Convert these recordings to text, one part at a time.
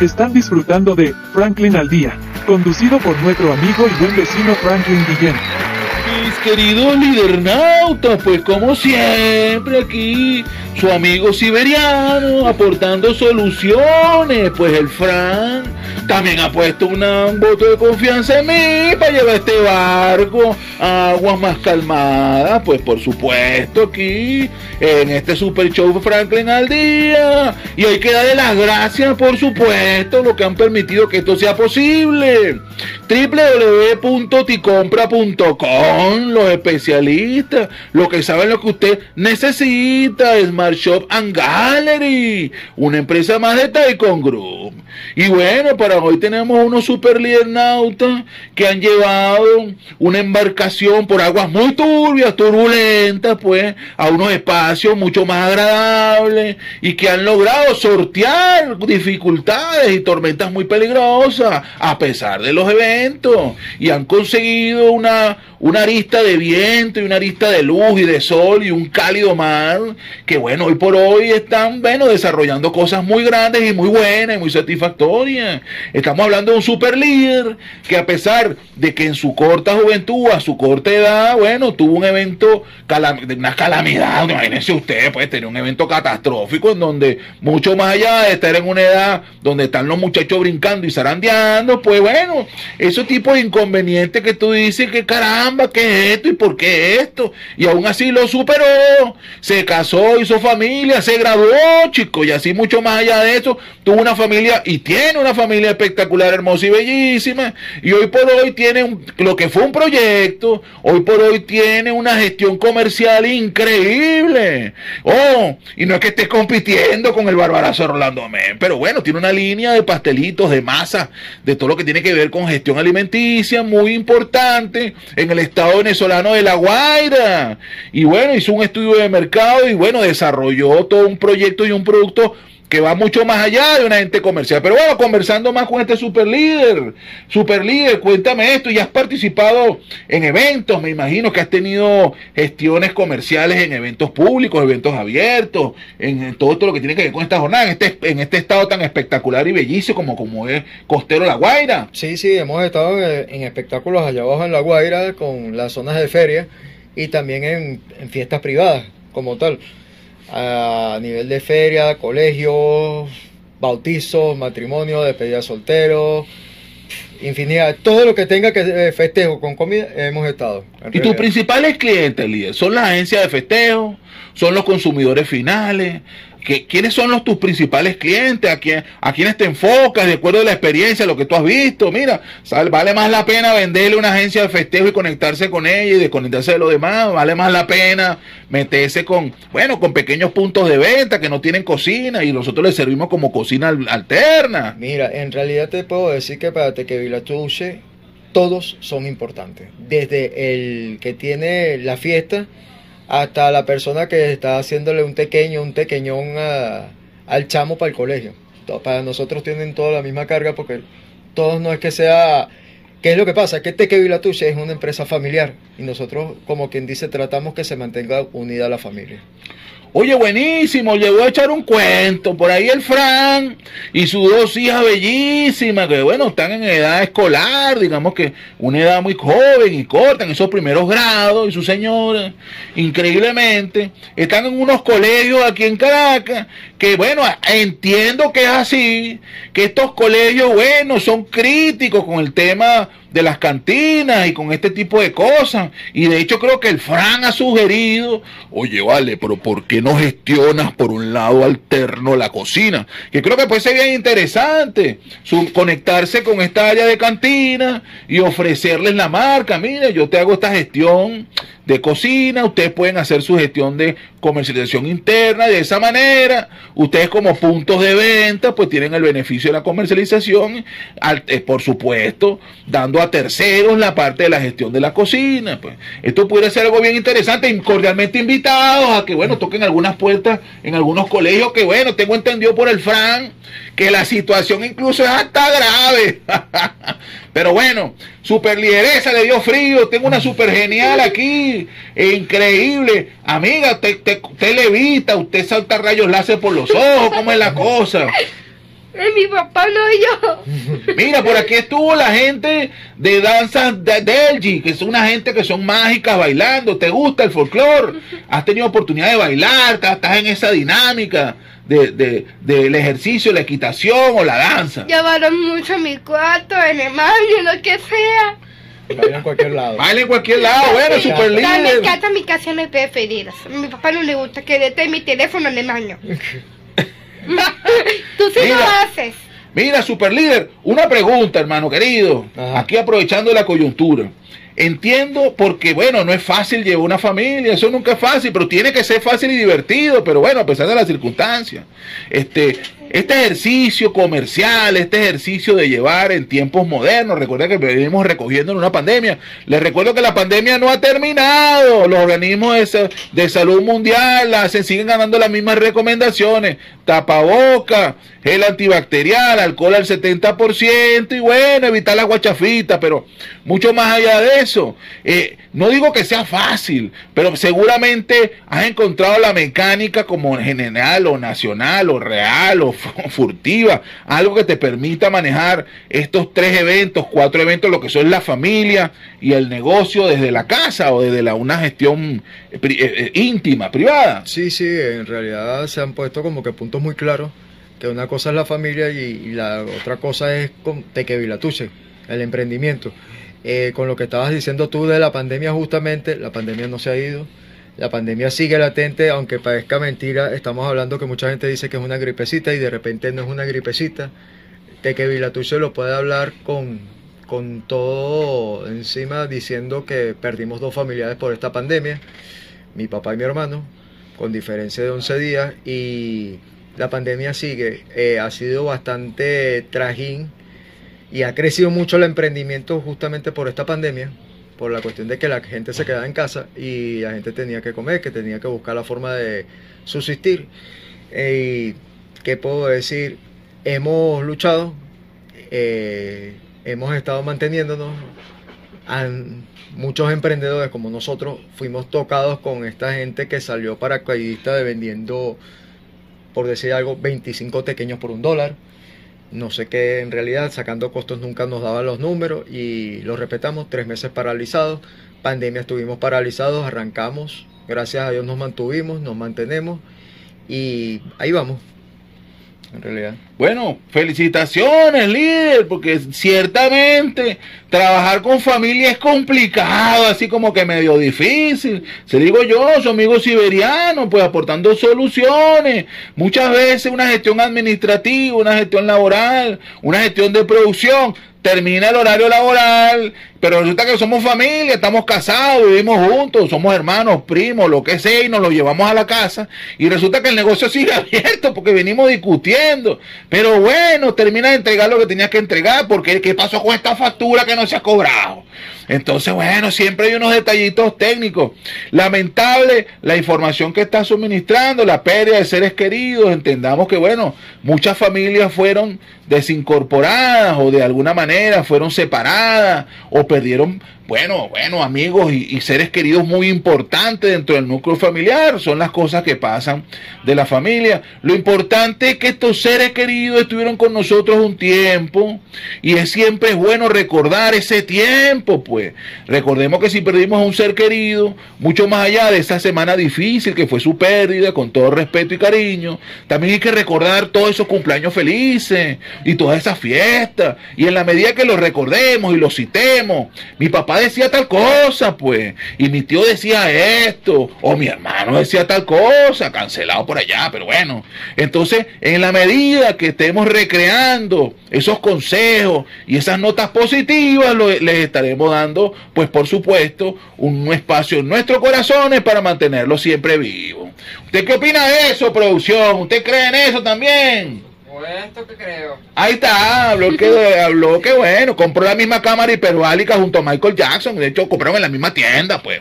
Están disfrutando de Franklin al Día, conducido por nuestro amigo y buen vecino Franklin Guillén. Mis queridos lidernautas, pues como siempre aquí, su amigo siberiano aportando soluciones, pues el Frank también ha puesto un voto de confianza en mí para llevar este barco. A aguas más calmadas, pues por supuesto aquí en este super show Franklin al día. Y hay que darle las gracias por supuesto lo que han permitido que esto sea posible. www.ticompra.com los especialistas lo que saben lo que usted necesita Smart Shop and Gallery una empresa más de Taikon Group y bueno para hoy tenemos unos super nautas que han llevado una embarcación por aguas muy turbias turbulentas pues a unos espacios mucho más agradable y que han logrado sortear dificultades y tormentas muy peligrosas a pesar de los eventos. Y han conseguido una, una arista de viento y una arista de luz y de sol y un cálido mar que bueno, hoy por hoy están bueno, desarrollando cosas muy grandes y muy buenas y muy satisfactorias. Estamos hablando de un super líder que a pesar de que en su corta juventud, a su corta edad, bueno, tuvo un evento, de una calamidad, imagínense usted, puede tener un evento catastrófico en donde mucho más allá de estar en una edad donde están los muchachos brincando y zarandeando, pues bueno, esos tipos de inconvenientes que tú dices que caramba, ¿qué es esto y por qué esto? Y aún así lo superó, se casó, hizo familia, se graduó, chicos, y así mucho más allá de eso, tuvo una familia y tiene una familia espectacular, hermosa y bellísima, y hoy por hoy tiene lo que fue un proyecto, hoy por hoy tiene una gestión comercial increíble. Oh, y no es que estés compitiendo con el barbarazo Rolando Men, pero bueno, tiene una línea de pastelitos, de masa, de todo lo que tiene que ver con gestión alimenticia muy importante en el estado venezolano de La Guaira. Y bueno, hizo un estudio de mercado y bueno, desarrolló todo un proyecto y un producto que va mucho más allá de una ente comercial. Pero bueno, conversando más con este super líder, super líder, cuéntame esto, ya has participado en eventos, me imagino que has tenido gestiones comerciales en eventos públicos, eventos abiertos, en, todo esto lo que tiene que ver con esta jornada, en este, en este estado tan espectacular y bellísimo como, como es Costero La Guaira. Sí, sí, hemos estado en, espectáculos allá abajo en La Guaira, con las zonas de feria y también en, en fiestas privadas como tal a nivel de feria, colegios, bautizos, matrimonios, despedida solteros, infinidad, todo lo que tenga que eh, festejo con comida, hemos estado. ¿Y tus principales clientes, líder? ¿Son las agencias de festejo? ¿Son los consumidores finales? ¿Quiénes son los, tus principales clientes? ¿A, quién, ¿A quiénes te enfocas de acuerdo a la experiencia, lo que tú has visto? Mira, vale más la pena venderle una agencia de festejo y conectarse con ella y desconectarse de lo demás. Vale más la pena meterse con, bueno, con pequeños puntos de venta que no tienen cocina y nosotros les servimos como cocina alterna. Mira, en realidad te puedo decir que para Tequevila-Tuche todos son importantes. Desde el que tiene la fiesta hasta la persona que está haciéndole un pequeño, un pequeñón al chamo para el colegio. Para nosotros tienen toda la misma carga porque todos no es que sea... ¿Qué es lo que pasa? Que Teque Vilatuche es una empresa familiar y nosotros, como quien dice, tratamos que se mantenga unida la familia. Oye, buenísimo, llegó a echar un cuento. Por ahí el Fran y sus dos hijas bellísimas, que bueno, están en edad escolar, digamos que una edad muy joven y corta, en esos primeros grados, y su señora, increíblemente, están en unos colegios aquí en Caracas, que bueno, entiendo que es así, que estos colegios, bueno, son críticos con el tema de las cantinas y con este tipo de cosas. Y de hecho creo que el Fran ha sugerido, oye, vale, pero ¿por qué no gestionas por un lado alterno la cocina? Que creo que puede ser bien interesante conectarse con esta área de cantina y ofrecerles la marca. Mire, yo te hago esta gestión de cocina, ustedes pueden hacer su gestión de comercialización interna, de esa manera, ustedes como puntos de venta, pues tienen el beneficio de la comercialización, eh, por supuesto, dando a terceros la parte de la gestión de la cocina. Pues. Esto puede ser algo bien interesante, cordialmente invitados a que, bueno, toquen algunas puertas en algunos colegios que, bueno, tengo entendido por el Fran, que la situación incluso es hasta grave. Pero bueno, super lideresa le dio frío, tengo una super genial aquí, increíble. Amiga, usted, usted, levita, usted salta rayos láser por los ojos, ¿cómo es la cosa? Es mi papá, no yo. Mira, por aquí estuvo la gente de danza de Delgi, que son una gente que son mágicas bailando. ¿Te gusta el folclore? ¿Has tenido oportunidad de bailar? ¿Estás en esa dinámica de, de, del ejercicio, la equitación o la danza? Llevaron mucho a mi cuarto, en el baño, lo que sea. Baila en cualquier lado. Baila en cualquier lado, bueno, super líder. Me encanta mi canciones preferidas. A mi papá no le gusta que esté mi teléfono en el baño. Tú sí lo haces. Mira, super líder, una pregunta, hermano querido. Aquí aprovechando la coyuntura. Entiendo porque, bueno, no es fácil llevar una familia, eso nunca es fácil, pero tiene que ser fácil y divertido, pero bueno, a pesar de las circunstancias. Este, este ejercicio comercial, este ejercicio de llevar en tiempos modernos, recuerda que venimos recogiendo en una pandemia. Les recuerdo que la pandemia no ha terminado. Los organismos de, salud mundial se siguen ganando las mismas recomendaciones. Tapaboca, gel antibacterial, alcohol al 70% y bueno, evitar la guachafita, pero mucho más allá de eso. Eh, no digo que sea fácil, pero seguramente has encontrado la mecánica como general o nacional o real o furtiva, algo que te permita manejar estos tres eventos, cuatro eventos, lo que son la familia y el negocio desde la casa o desde la, una gestión eh, eh, íntima, privada. Sí, sí, en realidad se han puesto como que puntos muy claros, que una cosa es la familia y, la otra cosa es con Tequevilatuche, el emprendimiento. Eh, con lo que estabas diciendo tú de la pandemia justamente, la pandemia no se ha ido, la pandemia sigue latente, aunque parezca mentira, estamos hablando que mucha gente dice que es una gripecita y de repente no es una gripecita. De que Vilatuche lo puede hablar con, con todo encima diciendo que perdimos dos familiares por esta pandemia, mi papá y mi hermano, con diferencia de 11 días, y la pandemia sigue. Eh, ha sido bastante trajín y ha crecido mucho el emprendimiento justamente por esta pandemia por la cuestión de que la gente se quedaba en casa y la gente tenía que comer, que tenía que buscar la forma de subsistir. Eh, y qué puedo decir, hemos luchado, eh, hemos estado manteniéndonos. muchos emprendedores como nosotros fuimos tocados con esta gente que salió paracaidista de vendiendo, por decir algo, 25 pequeños por un dólar no sé qué, en realidad, sacando costos nunca nos daban los números y los respetamos. Tres meses paralizados, pandemia estuvimos paralizados, arrancamos, gracias a Dios nos mantuvimos, nos mantenemos y ahí vamos en realidad. Bueno, felicitaciones, líder, porque ciertamente trabajar con familia es complicado, así como que medio difícil. Se digo yo, su amigo siberiano, pues aportando soluciones. Muchas veces una gestión administrativa, una gestión laboral, una gestión de producción termina el horario laboral, pero resulta que somos familia, estamos casados, vivimos juntos, somos hermanos, primos, lo que sea, y nos lo llevamos a la casa, y resulta que el negocio sigue abierto porque venimos discutiendo. Pero bueno, termina de entregar lo que tenías que entregar, porque ¿qué pasó con esta factura que no se ha cobrado? Entonces, bueno, siempre hay unos detallitos técnicos. Lamentable la información que está suministrando, la pérdida de seres queridos. Entendamos que, bueno, muchas familias fueron desincorporadas o de alguna manera fueron separadas o perdieron bueno, bueno, amigos y, seres queridos muy importantes dentro del núcleo familiar. Son las cosas que pasan de la familia. Lo importante es que estos seres queridos estuvieron con nosotros un tiempo y es siempre bueno recordar ese tiempo, pues. Recordemos que si perdimos a un ser querido, mucho más allá de esa semana difícil que fue su pérdida, con todo respeto y cariño, también hay que recordar todos esos cumpleaños felices y todas esas fiestas. Y en la medida que los recordemos y los citemos, mi papá decía tal cosa, pues, y mi tío decía esto, o mi hermano decía tal cosa, cancelado por allá, pero bueno. Entonces, en la medida que estemos recreando esos consejos y esas notas positivas, les estaremos dando, pues por supuesto, un espacio en nuestros corazones para mantenerlo siempre vivo. ¿Usted qué opina de eso, producción? ¿Usted cree en eso también? esto que creo. Ahí está, habló que, habló que bueno, compró la misma cámara hiperbálica junto a Michael Jackson, de hecho compraron en la misma tienda, pues.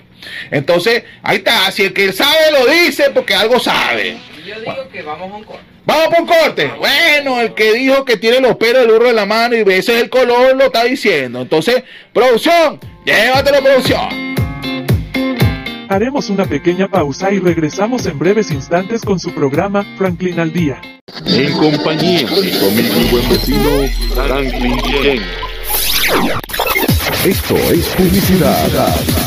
Entonces, ahí está, si el que sabe lo dice, porque algo sabe. Yo digo que vamos a un corte. Vamos por un corte. Bueno, el que dijo que tiene los pelos del burro en la mano y ese es el color lo está diciendo. Entonces, producción, llévatelo, producción. Haremos una pequeña pausa y regresamos en breves instantes con su programa Franklin al Día. En compañía de mi amigo y buen vecino Franklin Chen. Esto es publicidad